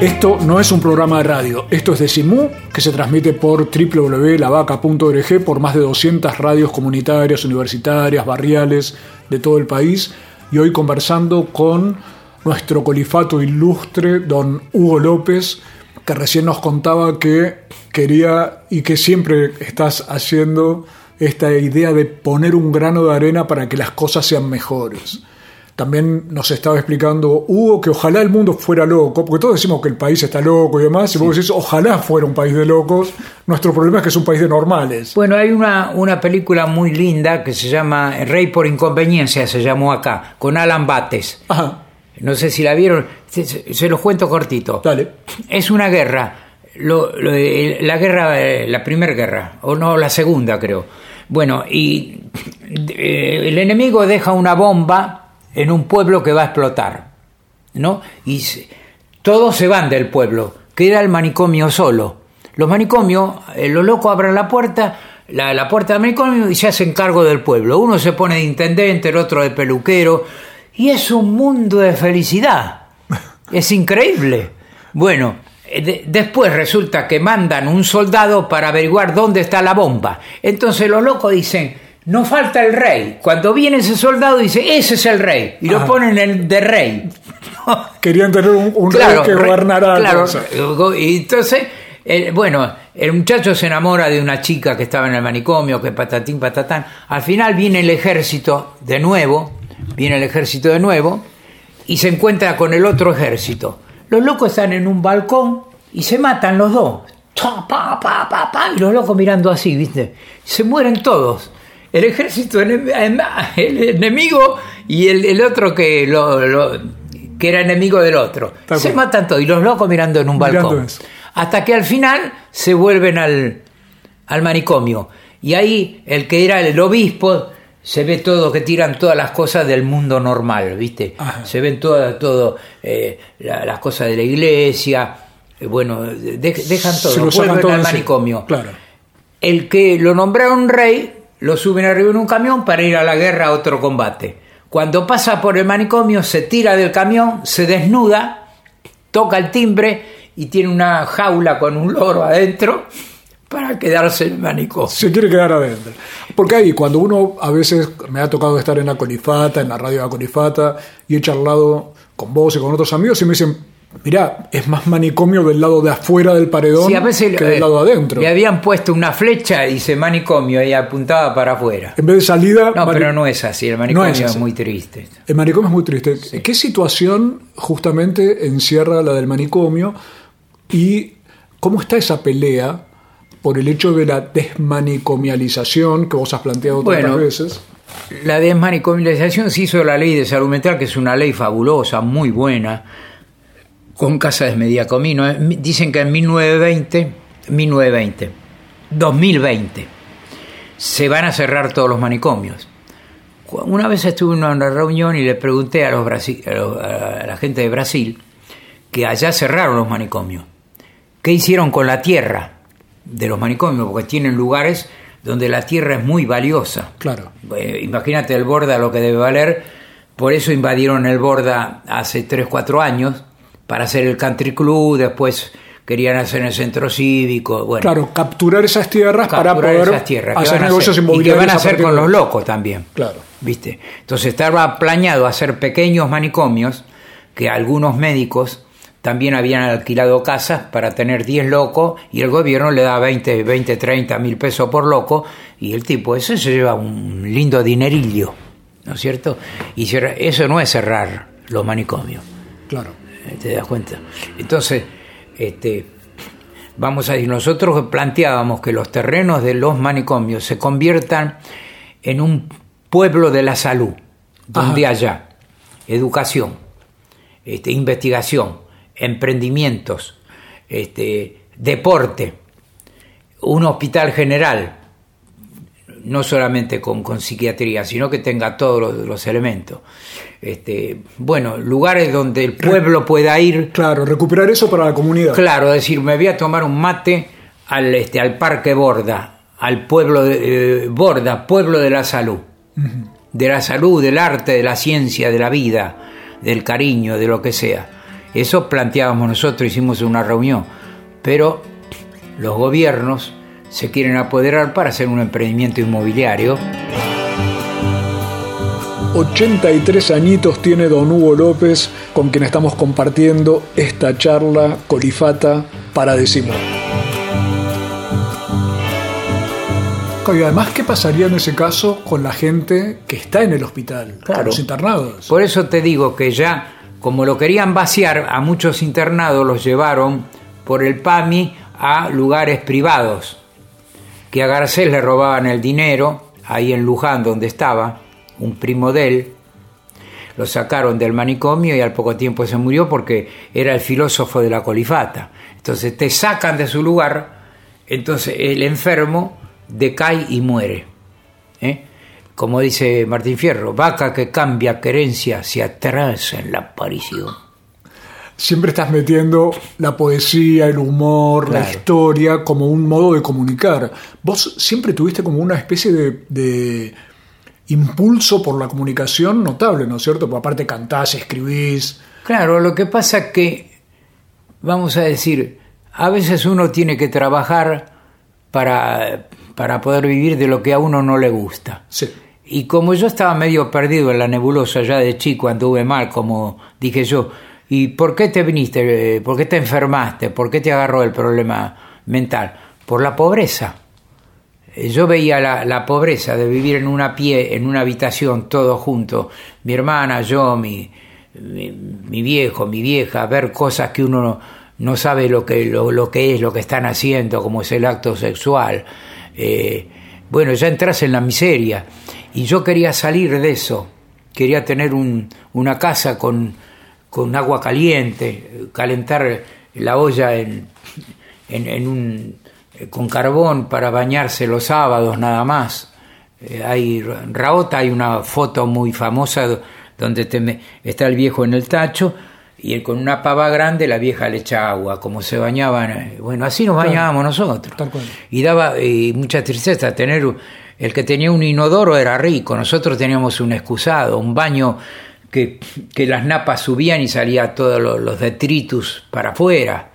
Esto no es un programa de radio, esto es Decimú, que se transmite por www.lavaca.org por más de 200 radios comunitarias, universitarias, barriales de todo el país. Y hoy conversando con nuestro colifato ilustre, don Hugo López, que recién nos contaba que quería y que siempre estás haciendo esta idea de poner un grano de arena para que las cosas sean mejores. También nos estaba explicando Hugo que ojalá el mundo fuera loco, porque todos decimos que el país está loco y demás, y vos decís ojalá fuera un país de locos. Nuestro problema es que es un país de normales. Bueno, hay una, una película muy linda que se llama Rey por Inconveniencia, se llamó acá, con Alan Bates. Ajá, No sé si la vieron, se, se- se los cuento cortito. dale. Es una guerra, lo- lo- la guerra, eh, la primera guerra, o no, la segunda creo. Bueno, y eh, el enemigo deja una bomba en un pueblo que va a explotar, ¿no? Y se- todos se van del pueblo, queda el manicomio solo. Los manicomios, eh, los locos abren la puerta, la, la puerta del manicomio y se hacen cargo del pueblo. Uno se pone de intendente, el otro de peluquero, y es un mundo de felicidad. Es increíble. Bueno, eh, de- después resulta que mandan un soldado para averiguar dónde está la bomba. Entonces los locos dicen, no falta el rey. Cuando viene ese soldado dice, ese es el rey. Y lo ponen el de rey. Querían tener un, un Claro, rey que gobernara. la claro, y entonces, eh, bueno, el muchacho se enamora de una chica que estaba en el manicomio, que patatín, patatán. Al final viene el ejército de nuevo, viene el ejército de nuevo, y se encuentra con el otro ejército. Los locos están en un balcón y se matan los dos. Pa, pa, pa, pa, pa, y los locos mirando así, ¿viste? Se mueren todos. El ejército, el enemigo y el, el otro que, lo, lo- que era enemigo del otro. Se matan todos y los locos mirando en un Mirando balcón. eso. Hasta que al final se vuelven al, al manicomio. Y ahí el que era el obispo se ve todo, que tiran todas las cosas del mundo normal, ¿viste? Ajá. Se ven todas todo, eh, la- las cosas de la iglesia, eh, bueno, de- dejan todo, Se lo vuelven todo al manicomio. Claro. El que lo nombraron rey, lo suben arriba en un camión para ir a la guerra a otro combate. Cuando pasa por el manicomio, se tira del camión, se desnuda, toca el timbre y tiene una jaula con un loro adentro para quedarse en el manicomio. Se quiere quedar adentro. Porque ahí, cuando uno a veces me ha tocado estar en la Colifata, en la radio de la Colifata, y he charlado con vos y con otros amigos, y me dicen, mirá, es más manicomio del lado de afuera del paredón Sí, a veces que del eh, lado de adentro. le habían puesto una flecha y dice manicomio y apuntaba para afuera. En vez de salida... No, pero no es así, el manicomio es es, muy triste. El manicomio es muy triste. ¿Qué situación justamente encierra la del manicomio y cómo está esa pelea por el hecho de la desmanicomialización que vos has planteado tantas Bueno, veces? La desmanicomialización se hizo la ley de salud mental, que es una ley fabulosa, muy buena, con casas de mediacomino. Dicen que en 1920, 1920, 2020, se van a cerrar todos los manicomios. Una vez estuve en una reunión y le pregunté a, los brasi- a los- a la gente de Brasil que allá cerraron los manicomios. ¿Qué hicieron con la tierra de los manicomios? Porque tienen lugares donde la tierra es muy valiosa. Claro. Eh, imagínate el Borda lo que debe valer. Por eso invadieron el Borda hace 3, 4 años para hacer el country club. Después querían hacer el centro cívico. Bueno, Claro, capturar esas tierras para poder esas tierras. ¿Qué hacer negocios hacer? Y que van a hacer con de los locos también. Claro. ¿Viste? Entonces estaba planeado hacer pequeños manicomios que algunos médicos también habían alquilado casas para tener 10 locos y el gobierno le da 20, 20 30 mil pesos por loco y el tipo ese se lleva un lindo dinerillo, ¿no es cierto? Y eso no es cerrar los manicomios. Claro. ¿Te das cuenta? Entonces, este, vamos a decir, nosotros planteábamos que los terrenos de los manicomios se conviertan en un pueblo de la salud, donde Ajá. haya educación, este, investigación, emprendimientos, este, deporte, un hospital general, no solamente con, con psiquiatría, sino que tenga todos los, elementos. Este, bueno, lugares donde el pueblo pueda ir. Claro, recuperar eso para la comunidad. Claro, decir, me voy a tomar un mate al, este, al Parque Borda, al pueblo de eh, Borda, pueblo de la salud. De la salud, del arte, de la ciencia, de la vida, del cariño, de lo que sea. Eso planteábamos nosotros, hicimos una reunión. Pero los gobiernos se quieren apoderar para hacer un emprendimiento inmobiliario. 83 añitos tiene don Hugo López, con quien estamos compartiendo esta charla colifata para decimos. Y además, ¿qué pasaría en ese caso con la gente que está en el hospital, claro. los internados? Por eso te digo que ya, como lo querían vaciar, a muchos internados los llevaron por el PAMI a lugares privados que a Garcés le robaban el dinero, ahí en Luján donde estaba, un primo de él, lo sacaron del manicomio y al poco tiempo se murió porque era el filósofo de la colifata. Entonces te sacan de su lugar, entonces el enfermo decae y muere. ¿eh? Como dice Martín Fierro, vaca que cambia querencia se atrasa en la aparición siempre estás metiendo la poesía, el humor, la historia como un modo de comunicar. Vos siempre tuviste como una especie de, impulso por la comunicación notable, ¿no es cierto? Porque aparte cantás, escribís. Claro, lo que pasa que, vamos a decir, a veces uno tiene que trabajar para, para poder vivir de lo que a uno no le gusta. Sí. Y como yo estaba medio perdido en la nebulosa ya de chico, anduve mal, como dije yo, ¿Y por qué te viniste? ¿Por qué te enfermaste? ¿Por qué te agarró el problema mental? Por la pobreza. Yo veía la, pobreza de vivir en una pie, en una habitación, todos juntos, mi hermana, yo, mi, mi, viejo, mi vieja, ver cosas que uno no, sabe lo que, lo, que es, lo que están haciendo, como es el acto sexual. Eh, bueno, ya entras en la miseria. Y yo quería salir de eso, quería tener un, una casa con con agua caliente, calentar la olla en, en, un, con carbón para bañarse los sábados nada más. Eh, hay, Raota hay una foto muy famosa donde está el viejo en el tacho y con una pava grande la vieja le echa agua, como se bañaban. Eh, bueno, así nos bañábamos nosotros. Y daba mucha tristeza tener. El que tenía un inodoro era rico, nosotros teníamos un excusado, un baño que, las napas subían y salía todos los, detritus para afuera.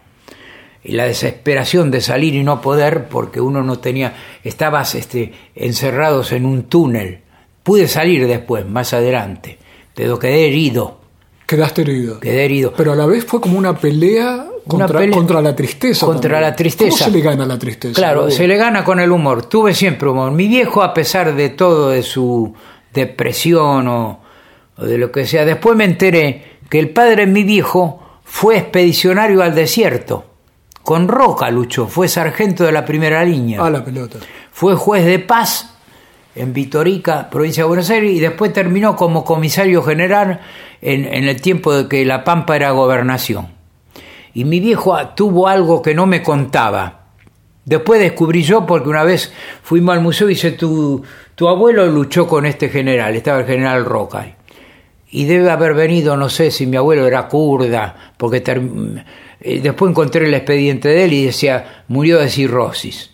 Y la desesperación de salir y no poder porque uno no tenía, estabas este, encerrados en un túnel. Pude salir después, más adelante, pero quedé herido. Quedaste herido. Quedé herido. Pero a la vez fue como una pelea contra, contra la tristeza. Contra la tristeza. ¿Cómo se le gana la tristeza? Claro, se le gana con el humor. Tuve siempre humor. Mi viejo, a pesar de todo, de su depresión o, o de lo que sea. Después me enteré que el padre de mi viejo fue expedicionario al desierto. Con Roca luchó, fue sargento de la primera línea. A la pelota. Fue juez de paz en Vitorica, provincia de Buenos Aires, y después terminó como comisario general en, en el tiempo de que La Pampa era gobernación. Y mi viejo tuvo algo que no me contaba. Después descubrí yo porque una vez fuimos al museo y dice, tu, tu abuelo luchó con este general, estaba el general Roca y debe haber venido, no sé si mi abuelo era kurda, porque eh, después encontré el expediente de él y decía, murió de cirrosis.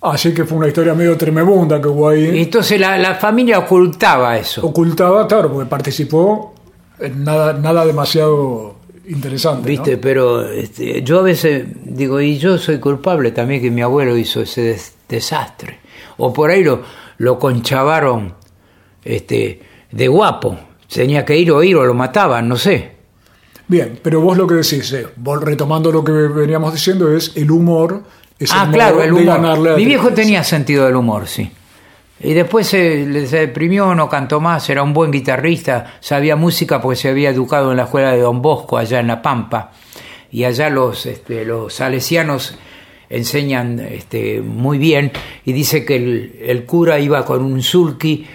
Así que fue una historia medio tremebunda que hubo ahí. entonces la, familia ocultaba eso. Ocultaba, claro, porque participó en nada, nada demasiado interesante. Viste, pero este, yo a veces digo, y yo soy culpable también que mi abuelo hizo ese desastre. O por ahí lo, lo conchavaron este, de guapo. Tenía que ir o ir o lo mataban, no sé. Bien, pero vos lo que decís, eh, vos retomando lo que veníamos diciendo, es el humor. Es ah, claro, el humor. Mi viejo tenía sentido del humor, sí. Y después se, se, deprimió, no cantó más, era un buen guitarrista, sabía música porque se había educado en la escuela de Don Bosco, allá en La Pampa. Y allá los, este, los salesianos enseñan este, muy bien. Y dice que el, el cura iba con un sulky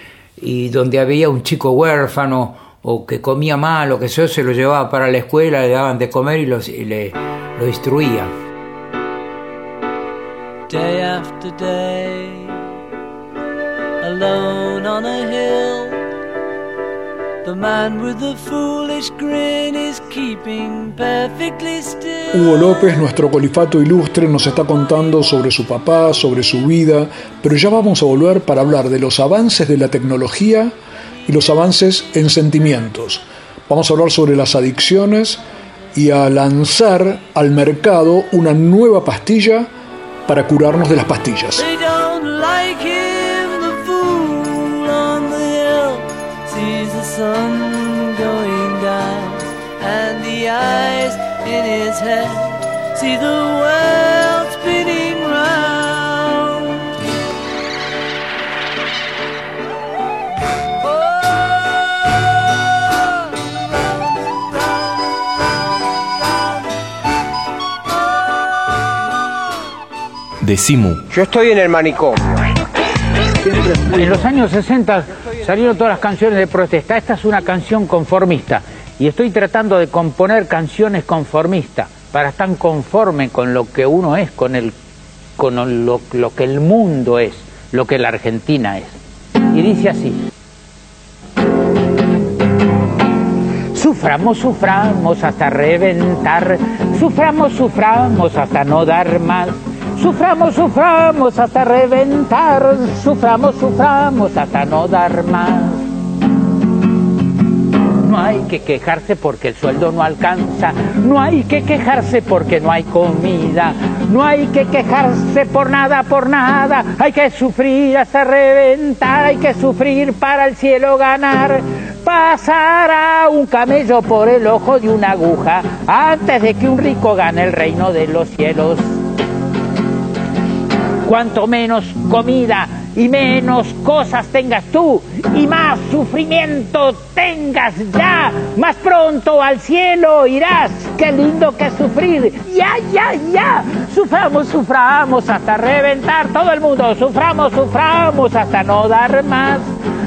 y donde había un chico huérfano o que comía mal o que eso se lo llevaba para la escuela, le daban de comer y, los, le, lo instruía. Day after day, alone on a hill, Hugo López, nuestro colifato ilustre, nos está contando sobre su papá, sobre su vida, pero ya vamos a volver para hablar de los avances de la tecnología y los avances en sentimientos. Vamos a hablar sobre las adicciones y a lanzar al mercado una nueva pastilla para curarnos de las pastillas. Decimu. Yo estoy en el manicomio. En los años 60 salieron todas las canciones de protesta. Esta es una canción conformista. Y estoy tratando de componer canciones conformistas para estar conforme con lo que uno es, con, el, con lo, lo que el mundo es, lo que la Argentina es. Y dice así. Suframos, suframos hasta reventar, suframos, suframos hasta no dar más. Suframos, suframos hasta reventar, suframos, suframos hasta no dar más. No hay que quejarse porque el sueldo no alcanza, no hay que quejarse porque no hay comida, no hay que quejarse por nada, por nada, hay que sufrir hasta reventar, hay que sufrir para el cielo ganar. Pasará un camello por el ojo de una aguja antes de que un rico gane el reino de los cielos. Cuanto menos comida y menos cosas tengas tú y más sufrimiento tengas ya, más pronto al cielo irás. Qué lindo que sufrir. Ya, ya, ya. Suframos, suframos hasta reventar todo el mundo. Suframos, suframos hasta no dar más.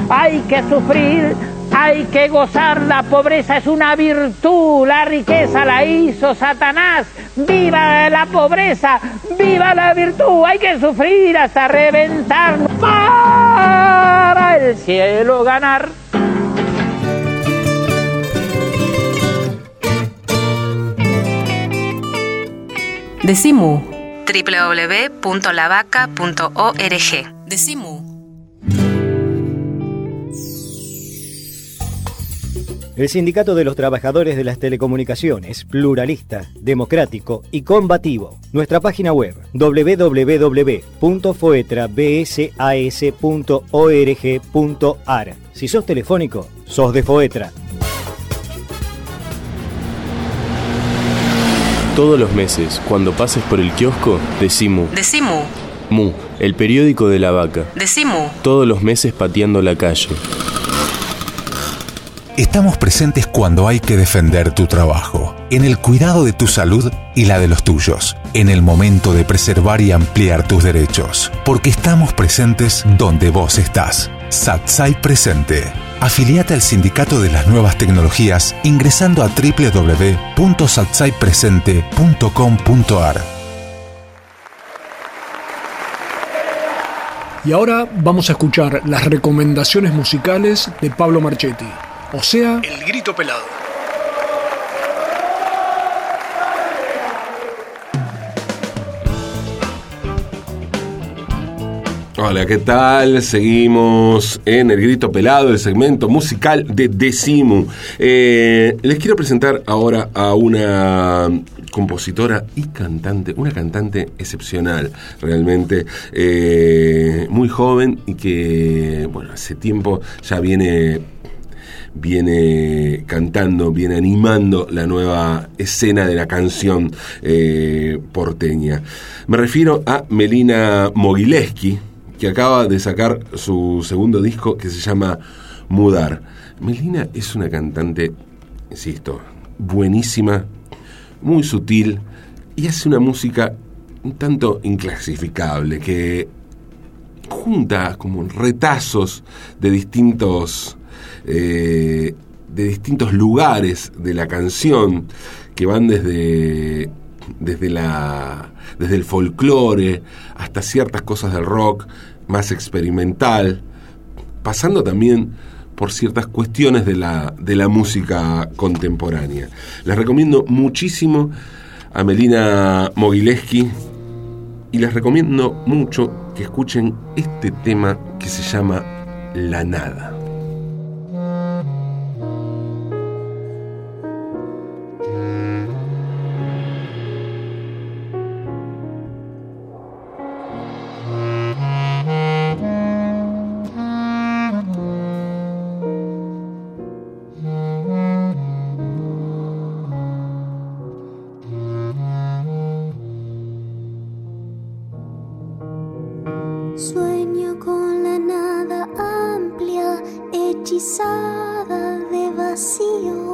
Hay que sufrir hay que gozar, la pobreza es una virtud, la riqueza la hizo Satanás. ¡Viva la pobreza! ¡Viva la virtud! Hay que sufrir hasta reventar para el cielo ganar. Decimu www.lavaca.org Decimu El Sindicato de los Trabajadores de las Telecomunicaciones, pluralista, democrático y combativo. Nuestra página web www.foetrabsas.org.ar. Si sos telefónico, sos de Foetra. Todos los meses, cuando pases por el kiosco, decimu. Decimu. Mu, el periódico de la vaca. Decimu. Todos los meses pateando la calle. Estamos presentes cuando hay que defender tu trabajo, en el cuidado de tu salud y la de los tuyos, en el momento de preservar y ampliar tus derechos, porque estamos presentes donde vos estás. Satsai Presente. Afiliate al Sindicato de las Nuevas Tecnologías ingresando a www.satsaipresente.com.ar. Y ahora vamos a escuchar las recomendaciones musicales de Pablo Marchetti. O sea, el grito pelado. Hola, ¿qué tal? Seguimos en El Grito Pelado, el segmento musical de Decimu. Eh, les quiero presentar ahora a una compositora y cantante, una cantante excepcional, realmente eh, muy joven y que, bueno, hace tiempo ya viene viene cantando, viene animando la nueva escena de la canción eh, porteña. Me refiero a Melina Mogileski, que acaba de sacar su segundo disco que se llama Mudar. Melina es una cantante, insisto, buenísima, muy sutil y hace una música un tanto inclasificable que junta como retazos de distintos eh, de distintos lugares de la canción que van desde desde la desde el folclore hasta ciertas cosas del rock más experimental, pasando también por ciertas cuestiones de la, de la música contemporánea. Les recomiendo muchísimo a Melina Mogileski y les recomiendo mucho que escuchen este tema que se llama La Nada. Sueño con la nada amplia, hechizada de vacío.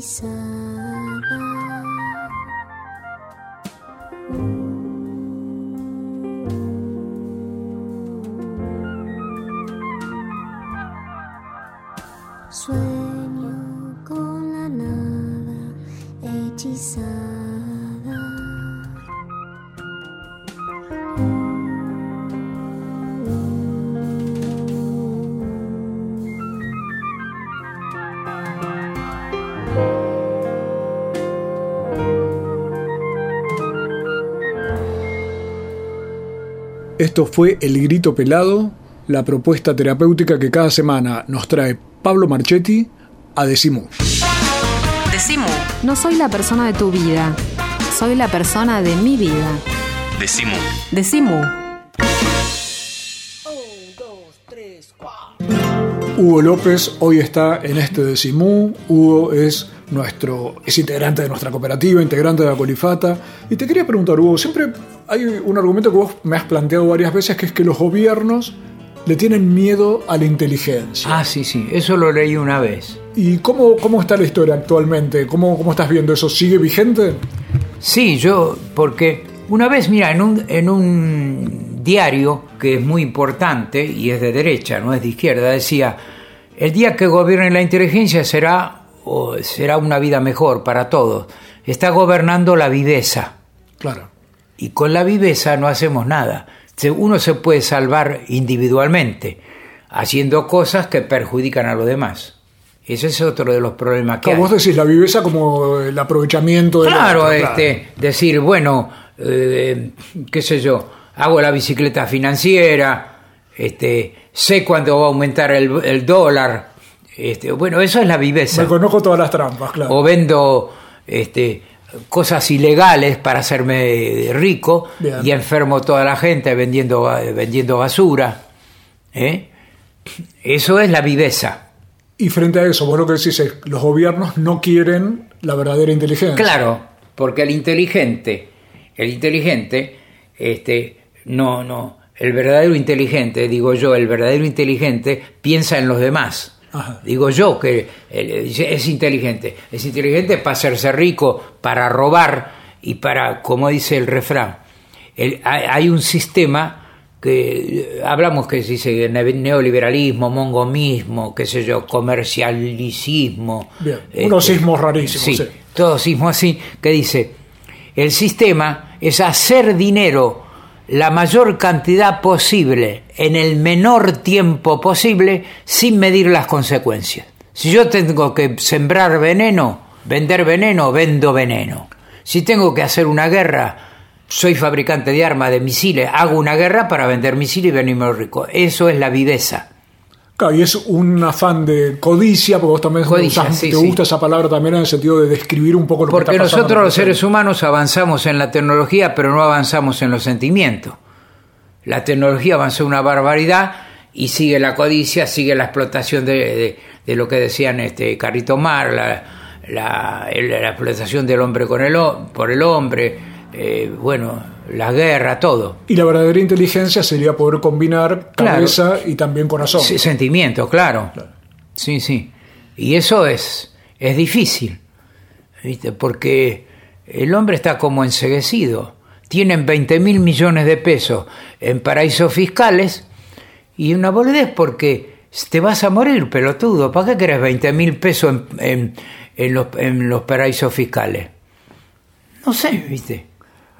Hechizada. Esto fue El Grito Pelado, la propuesta terapéutica que cada semana nos trae Pablo Marchetti a Decimú. Decimu. No soy la persona de tu vida, soy la persona de mi vida. Decimu. Decimu. Hugo López hoy está en este Decimú. Hugo es nuestro es integrante de nuestra cooperativa, integrante de la Colifata. Y te quería preguntar, Hugo, siempre hay un argumento que vos me has planteado varias veces, que es que los gobiernos le tienen miedo a la inteligencia. Ah, sí, sí, eso lo leí una vez. ¿Y cómo, cómo está la historia actualmente? ¿Cómo, ¿Cómo estás viendo eso? ¿Sigue vigente? Sí, yo, porque una vez, mira, en un, en un diario que es muy importante y es de derecha, no es de izquierda, decía, el día que gobierne la inteligencia será, será una vida mejor para todos. Está gobernando la viveza. Claro. Y con la viveza no hacemos nada. Uno se puede salvar individualmente, haciendo cosas que perjudican a los demás. Ese es otro de los problemas que Claro, hay. vos decís la viveza como el aprovechamiento de Claro, este, decir, bueno, eh, qué sé yo, hago la bicicleta financiera, este, sé cuándo va a aumentar el, el dólar, este, bueno, eso es la viveza. Me conozco todas las trampas, claro. O vendo este, cosas ilegales para hacerme rico Bien. y enfermo toda la gente vendiendo, vendiendo basura. ¿eh? Eso es la viveza. Y frente a eso, vos lo que decís es los gobiernos no quieren la verdadera inteligencia. Claro, porque el inteligente, el inteligente, este, no, no, el verdadero inteligente, digo yo, el verdadero inteligente piensa en los demás. Ajá. Digo yo que eh, es inteligente. Es inteligente para hacerse rico, para robar y para, como dice el refrán, el- hay, hay un sistema que eh, hablamos que se dice ne- neoliberalismo, mongomismo, qué sé yo, comercialicismo. Bien, este, unos sismos rarísimos, Sí, sí. todo sismo así, que dice, el sistema es hacer dinero la mayor cantidad posible en el menor tiempo posible sin medir las consecuencias. Si yo tengo que sembrar veneno, vender veneno, vendo veneno. Si tengo que hacer una guerra, soy fabricante de armas, de misiles, hago una guerra para vender misiles y venirme rico. Eso es la viveza. Claro, y es un afán de codicia, porque vos también Codicia, usás- sí, te sí. gusta esa palabra también en el sentido de describir un poco lo que Porque está pasando. nosotros los seres humanos avanzamos en la tecnología, pero no avanzamos en los sentimientos. La tecnología avanzó una barbaridad y sigue la codicia, sigue la explotación de, de- de lo que decían este Carrito Mar, la, la- la explotación del hombre con el, por el hombre, eh, bueno, la guerra, todo. Y la verdadera inteligencia sería poder combinar Claro. cabeza y también corazón. Sí, sentimiento, claro. Sí, sí. Y eso es, es difícil, ¿viste? Porque el hombre está como enseguecido. Tienen 20 mil millones de pesos en paraísos fiscales y una boludez porque te vas a morir, pelotudo. ¿Para qué querés 20 mil pesos en, en- en los, en los paraísos fiscales? No sé, ¿viste?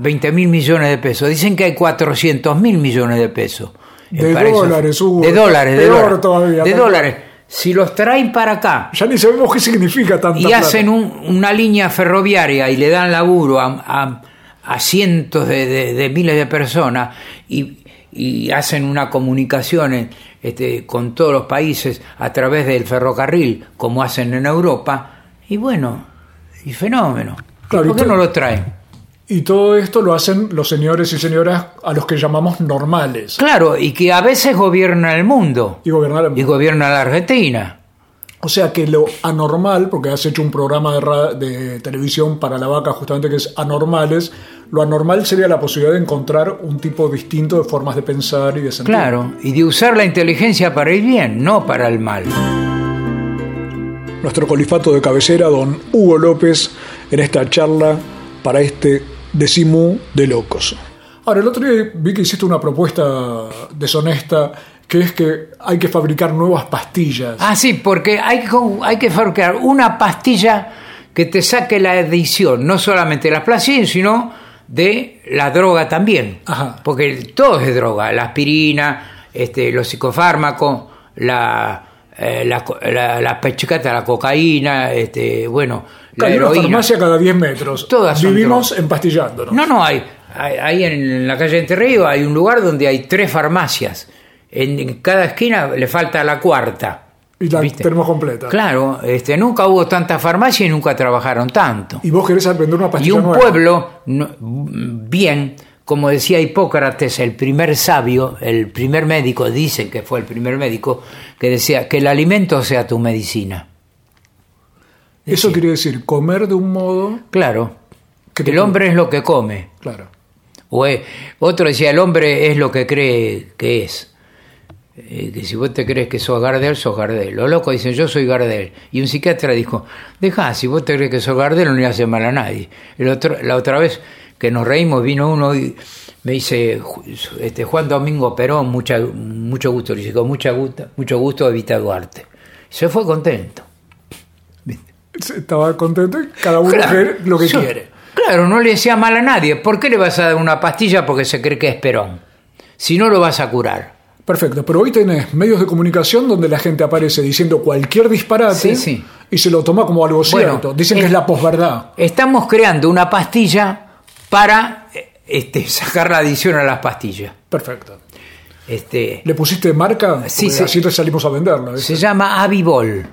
20 mil millones de pesos. Dicen que hay 400 mil millones de pesos. De dólares, Hugo. De dólares, de dólares. todavía, de dólares. Si los traen para acá Ya ni sabemos qué significa tanta y plata. hacen un- una línea ferroviaria y le dan laburo a, a- a cientos de, de- de miles de personas y, y hacen una comunicación este, con todos los países a través del ferrocarril, como hacen en Europa, y bueno, Y fenómeno. Claro, ¿Por qué no lo traen? Y todo esto lo hacen los señores y señoras a los que llamamos normales. Claro, y que a veces gobierna el mundo. Y gobernar el Y gobierna la Argentina. O sea que lo anormal, porque has hecho un programa de, ra- de televisión para la vaca justamente que es anormales, lo anormal sería la posibilidad de encontrar un tipo distinto de formas de pensar y de sentir. Claro, y de usar la inteligencia para ir bien, no para el mal. Nuestro colifato de cabecera, don Hugo López, en esta charla para este decimú de locos. Ahora, el otro día vi que hiciste una propuesta deshonesta, que es que hay que fabricar nuevas pastillas. Ah, sí, porque hay, que- hay que fabricar una pastilla que te saque la adicción, no solamente de las placillas, sino de la droga también. Ajá. Porque todo es droga, la aspirina, este, los psicofármacos, la, eh, la, la, la pechicata, la cocaína, este, bueno, la Hay una farmacia cada 10 metros. Todas Vivimos empastillándonos. No, no, hay, hay, hay en la calle Entre Ríos hay un lugar donde hay tres farmacias. En, en cada esquina le falta la cuarta. Y la ¿viste? tenemos completa. Claro, este, nunca hubo tanta farmacia y nunca trabajaron tanto. Y vos querés aprender una Y pastilla un nueva. pueblo, no- bien, como decía Hipócrates, el primer sabio, el primer médico, dicen que fue el primer médico, que decía que el alimento sea tu medicina. Eso quiere decir comer de un modo. Claro, Que el hombre es lo que come. Claro. O es- otro decía, el hombre es lo que cree que es. Eh, que si vos te crees que sos Gardel, sos Gardel. Los locos dicen, yo soy Gardel. Y un psiquiatra dijo, deja, si vos te crees que sos Gardel, no le hace mal a nadie. El otro, la otra vez que nos reímos, vino uno y me dice, "Ju- este, Juan Domingo Perón, mucha, mucho gusto. Le dije, con mucha gusto, mucho gusto, Evita Duarte. Y se fue contento. Estaba contento y cada uno Claro. lo que Yo- quiere. Claro, no le decía mal a nadie. ¿Por qué le vas a dar una pastilla porque se cree que es Perón? Si no lo vas a curar. Perfecto, pero hoy tenés medios de comunicación donde la gente aparece diciendo cualquier disparate Sí, sí. y se lo toma como algo Bueno, cierto. Dicen que es- es la posverdad. Estamos creando una pastilla para este, sacar la adición a las pastillas. Perfecto. Este, ¿Le pusiste marca? Sí, sí. Así salimos a venderla. se llama Avivol.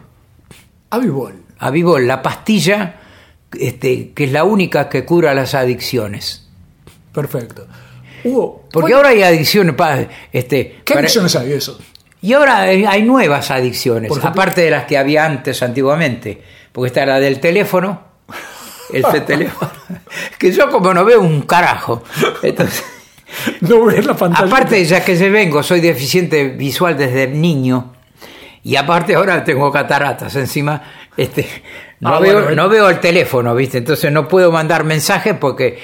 Avivol. Avivol, la pastilla este, que es la única que cura las adicciones. Perfecto. Hugo, Porque ¿cuál- ahora hay adicciones. Este, ¿qué para- adicciones hay eso? Y ahora hay nuevas adicciones, aparte de las que había antes, antiguamente. Porque está la del teléfono, el de teléfono, que yo como no veo un carajo. Entonces, No ves la pantalla. aparte ya que se vengo, soy deficiente visual desde niño. Y aparte ahora tengo cataratas encima. Este, no, Ah, veo, bueno, no veo el teléfono, ¿viste? Entonces no puedo mandar mensajes porque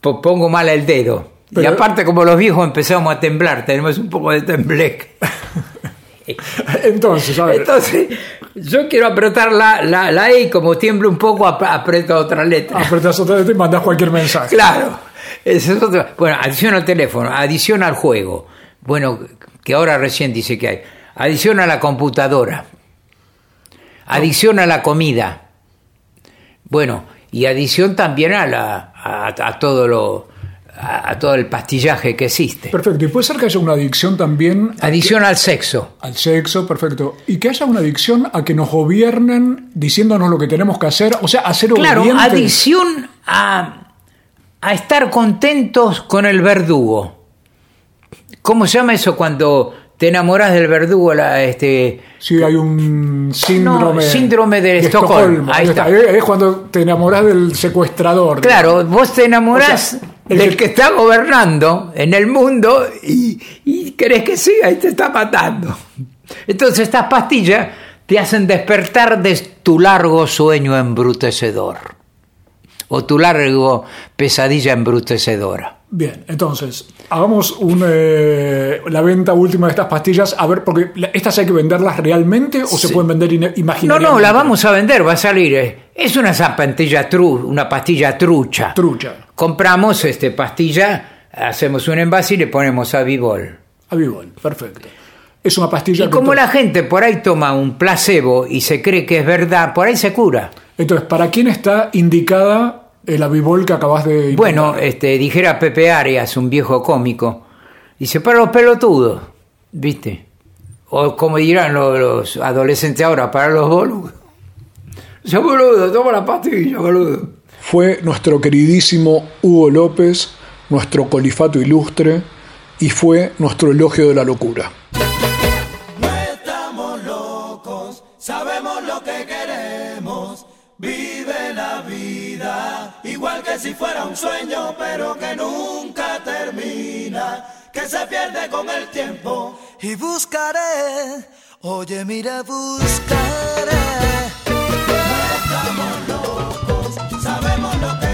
po- pongo mal el dedo. y aparte como los viejos empezamos a temblar, tenemos un poco de tembleque. Entonces, a ver. Entonces, yo quiero apretar la, la, la E y como tiembla un poco, ap- aprieto otra letra. Apretás otra vez y mandás cualquier mensaje. Claro. Es otro. Bueno, adición al teléfono, adición al juego. Bueno, que ahora recién dice que hay. Adición a la computadora. Adición a la comida. Bueno, y adición también a, la, a, a todo lo a, a todo el pastillaje que existe. Perfecto. Y puede ser que haya una adicción también Adición al sexo. al sexo, perfecto. Y que haya una adicción a que nos gobiernen diciéndonos lo que tenemos que hacer. O sea, a ser Claro, obedientes. adicción a, a estar contentos con el verdugo. ¿Cómo se llama eso cuando te enamoras del verdugo? La, este, Sí, hay un síndrome. No, síndrome de Estocolmo, ahí Ahí está. Es cuando te enamoras del secuestrador. claro, vos te enamorás O sea, el del que- que está gobernando en el mundo y, y crees que siga y te está matando. Entonces estas pastillas te hacen despertar de tu largo sueño embrutecedor o tu largo pesadilla embrutecedora. Bien, entonces, hagamos un, eh, la venta última de estas pastillas. A ver, porque estas hay que venderlas realmente o se pueden vender ine- No, imaginariamente. no, la vamos a vender, va a salir. eh. Es una zapatilla tru, una pastilla trucha. Trucha. Compramos este pastilla, hacemos un envase y le ponemos a Vivol. Avivol, perfecto. Es una pastilla Y como la gente por ahí toma un placebo y se cree que es verdad, por ahí se cura. Entonces, ¿para quién está indicada el avivol que acabas de... Bueno, este, dijera Pepe Arias, un viejo cómico, dice, para los pelotudos, ¿viste? O como dirán los, los adolescentes ahora, para los boludos. Yo boludo, toma la pastilla, boludo. Fue nuestro queridísimo Hugo López, nuestro colifato ilustre, y fue nuestro elogio de la locura. que si fuera un sueño, pero que nunca termina, que se pierde con el tiempo. Y buscaré, oye, mira, buscaré. No estamos locos, sabemos lo que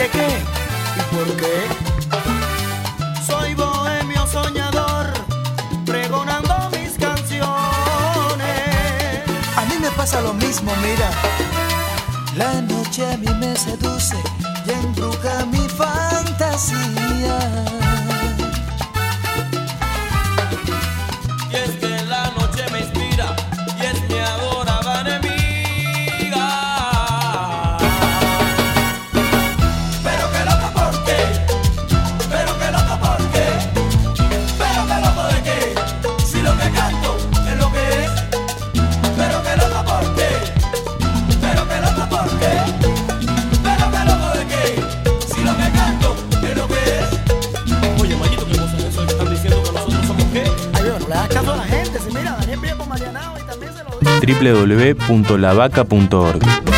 de qué y por qué. Soy bohemio soñador, pregonando mis canciones. A mí me pasa lo mismo, mira. La noche a mí me seduce y embruja mi fantasía. www.lavaca.org.